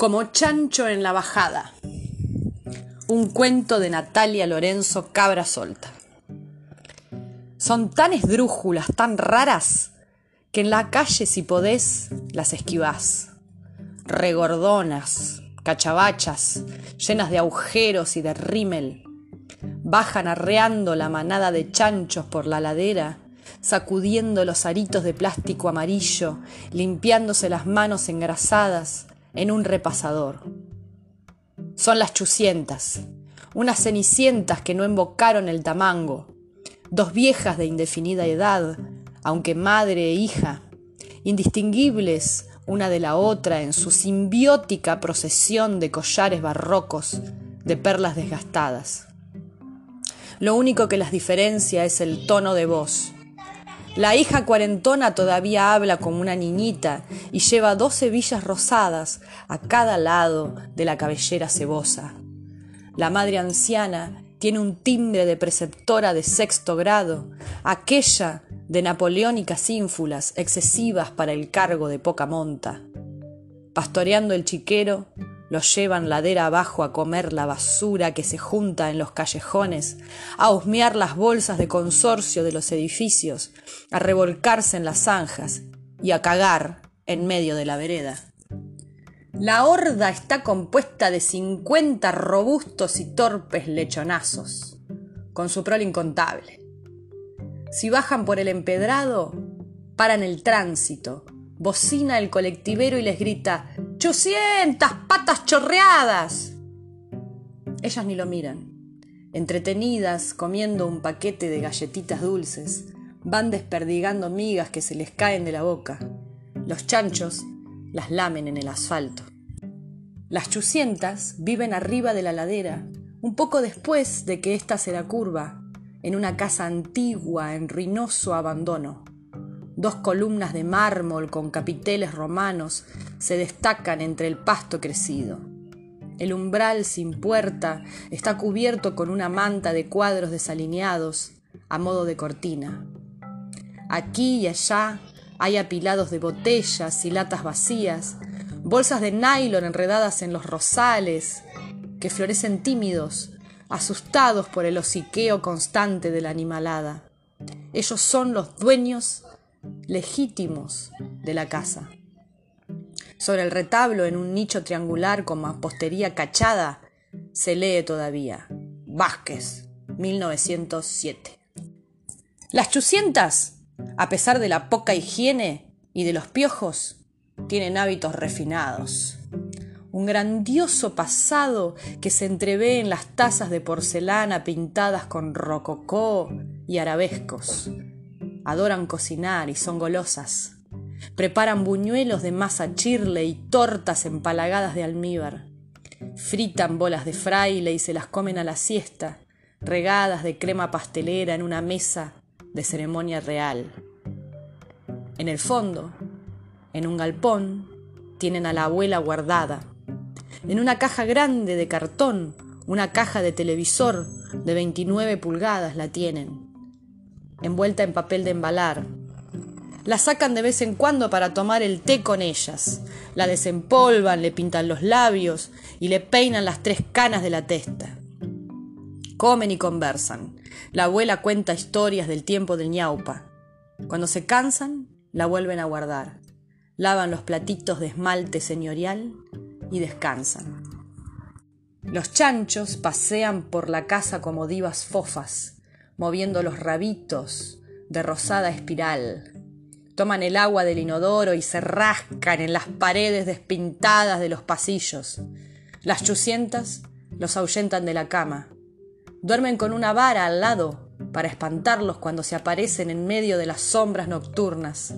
Como chancho en la bajada. Un cuento de Natalia Lorenzo Cabra Solta. Son tan esdrújulas, tan raras, que en la calle si podés las esquivás. Regordonas, cachabachas, llenas de agujeros y de rímel. Bajan arreando la manada de chanchos por la ladera, sacudiendo los aritos de plástico amarillo, limpiándose las manos engrasadas, en un repasador. Son las chucientas, unas cenicientas que no invocaron el tamango, dos viejas de indefinida edad, aunque madre e hija, indistinguibles una de la otra en su simbiótica procesión de collares barrocos, de perlas desgastadas. Lo único que las diferencia es el tono de voz, la hija cuarentona todavía habla como una niñita y lleva dos hebillas rosadas a cada lado de la cabellera cebosa. La madre anciana tiene un timbre de preceptora de sexto grado, aquella de napoleónicas ínfulas excesivas para el cargo de poca monta. Pastoreando el chiquero, lo llevan ladera abajo a comer la basura que se junta en los callejones, a husmear las bolsas de consorcio de los edificios, a revolcarse en las zanjas y a cagar en medio de la vereda. La horda está compuesta de cincuenta robustos y torpes lechonazos, con su prole incontable. Si bajan por el empedrado, paran el tránsito, bocina el colectivero y les grita ¡Chucientas patas chorreadas! Ellas ni lo miran. Entretenidas, comiendo un paquete de galletitas dulces, van desperdigando migas que se les caen de la boca. Los chanchos las lamen en el asfalto. Las chucientas viven arriba de la ladera, un poco después de que ésta se da curva, en una casa antigua en ruinoso abandono. Dos columnas de mármol con capiteles romanos se destacan entre el pasto crecido. El umbral sin puerta está cubierto con una manta de cuadros desalineados a modo de cortina. Aquí y allá hay apilados de botellas y latas vacías, bolsas de nylon enredadas en los rosales, que florecen tímidos, asustados por el hociqueo constante de la animalada. Ellos son los dueños legítimos de la casa. Sobre el retablo, en un nicho triangular con mampostería cachada, se lee todavía Vázquez, 1907. Las chucientas, a pesar de la poca higiene y de los piojos, tienen hábitos refinados. Un grandioso pasado que se entrevé en las tazas de porcelana pintadas con rococó y arabescos, adoran cocinar y son golosas. Preparan buñuelos de masa chirle y tortas empalagadas de almíbar. Fritan bolas de fraile y se las comen a la siesta, regadas de crema pastelera en una mesa de ceremonia real. En el fondo, en un galpón, tienen a la abuela guardada. En una caja grande de cartón, una caja de televisor de 29 pulgadas la tienen envuelta en papel de embalar. La sacan de vez en cuando para tomar el té con ellas. La desempolvan, le pintan los labios y le peinan las tres canas de la testa. Comen y conversan. La abuela cuenta historias del tiempo del ñaupa. Cuando se cansan, la vuelven a guardar. Lavan los platitos de esmalte señorial y descansan. Los chanchos pasean por la casa como divas fofas, moviendo los rabitos de rosada espiral. Toman el agua del inodoro y se rascan en las paredes despintadas de los pasillos. Las chucientas los ahuyentan de la cama. Duermen con una vara al lado para espantarlos cuando se aparecen en medio de las sombras nocturnas.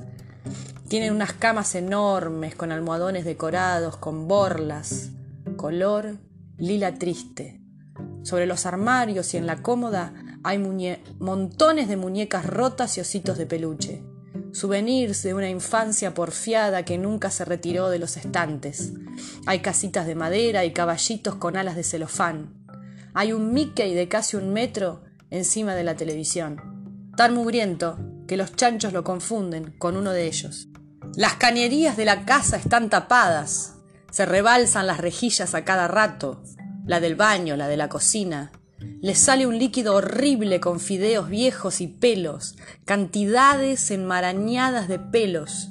Tienen unas camas enormes con almohadones decorados con borlas, color lila triste. Sobre los armarios y en la cómoda hay montones de muñecas rotas y ositos de peluche, souvenirs de una infancia porfiada que nunca se retiró de los estantes. Hay casitas de madera y caballitos con alas de celofán. Hay un Mickey de casi un metro encima de la televisión, tan mugriento que los chanchos lo confunden con uno de ellos. Las cañerías de la casa están tapadas, Se rebalsan las rejillas a cada rato, la del baño, la de la cocina. Les sale un líquido horrible con fideos viejos y pelos, cantidades enmarañadas de pelos.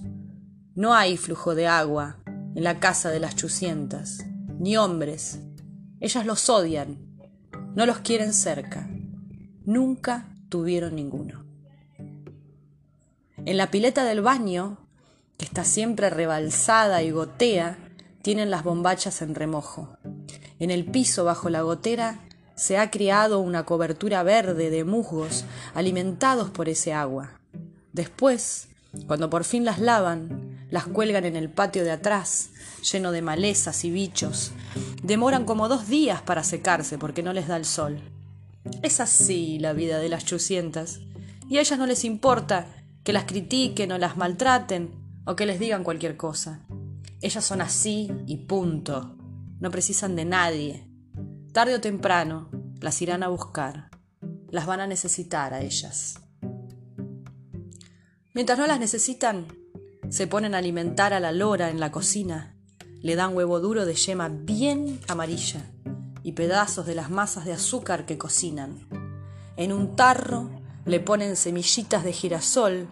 No hay flujo de agua en la casa de las chucientas, ni hombres. Ellas los odian, no los quieren cerca. Nunca tuvieron ninguno. En la pileta del baño, que está siempre rebalsada y gotea, tienen las bombachas en remojo. En el piso bajo la gotera se ha criado una cobertura verde de musgos alimentados por ese agua. Después, cuando por fin las lavan, las cuelgan en el patio de atrás, lleno de malezas y bichos. Demoran como dos días para secarse porque no les da el sol. Es así la vida de las chucientas. Y a ellas no les importa que las critiquen o las maltraten o que les digan cualquier cosa. Ellas son así y punto. No precisan de nadie. Tarde o temprano las irán a buscar. Las van a necesitar a ellas. Mientras no las necesitan, se ponen a alimentar a la lora en la cocina. Le dan huevo duro de yema bien amarilla y pedazos de las masas de azúcar que cocinan. En un tarro le ponen semillitas de girasol,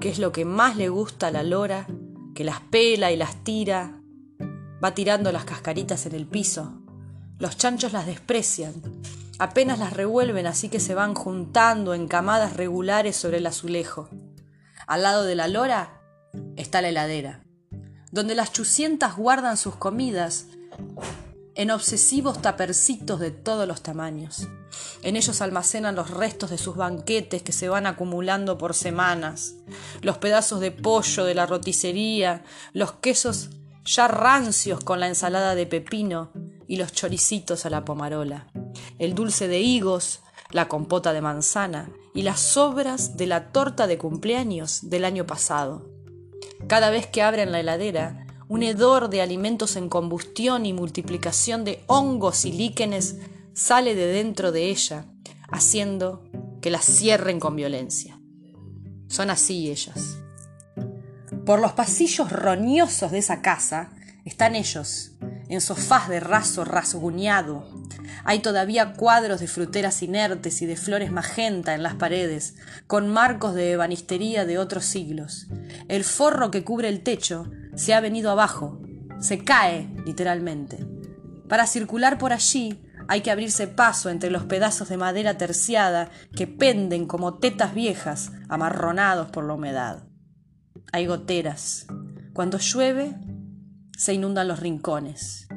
que es lo que más le gusta a la lora, que las pela y las tira. Va tirando las cascaritas en el piso los chanchos las desprecian. Apenas las revuelven así que se van juntando en camadas regulares sobre el azulejo. Al lado de la lora está la heladera, donde las chucientas guardan sus comidas en obsesivos tapercitos de todos los tamaños. En ellos almacenan los restos de sus banquetes que se van acumulando por semanas, los pedazos de pollo de la roticería, los quesos ya rancios con la ensalada de pepino y los choricitos a la pomarola, el dulce de higos, la compota de manzana y las sobras de la torta de cumpleaños del año pasado. Cada vez que abren la heladera, un hedor de alimentos en combustión y multiplicación de hongos y líquenes sale de dentro de ella, haciendo que la cierren con violencia. Son así ellas. Por los pasillos roñosos de esa casa están ellos, en sofás de raso rasguñado. Hay todavía cuadros de fruteras inertes y de flores magenta en las paredes, con marcos de ebanistería de otros siglos. El forro que cubre el techo se ha venido abajo, se cae literalmente. Para circular por allí hay que abrirse paso entre los pedazos de madera terciada que penden como tetas viejas, amarronados por la humedad. Hay goteras. Cuando llueve, se inundan los rincones.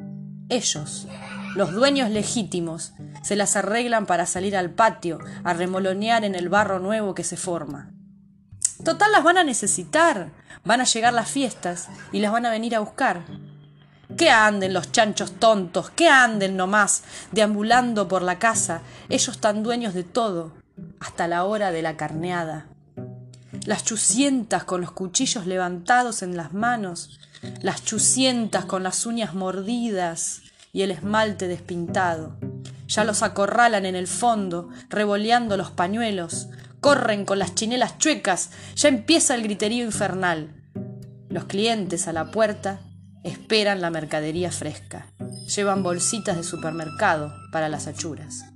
Ellos, los dueños legítimos, se las arreglan para salir al patio a remolonear en el barro nuevo que se forma. Total las van a necesitar, van a llegar las fiestas y las van a venir a buscar. Que anden los chanchos tontos, que anden nomás, deambulando por la casa, ellos tan dueños de todo, hasta la hora de la carneada. Las chucientas con los cuchillos levantados en las manos, las chucientas con las uñas mordidas y el esmalte despintado. Ya los acorralan en el fondo, revoleando los pañuelos, corren con las chinelas chuecas, ya empieza el griterío infernal. Los clientes a la puerta esperan la mercadería fresca, llevan bolsitas de supermercado para las achuras.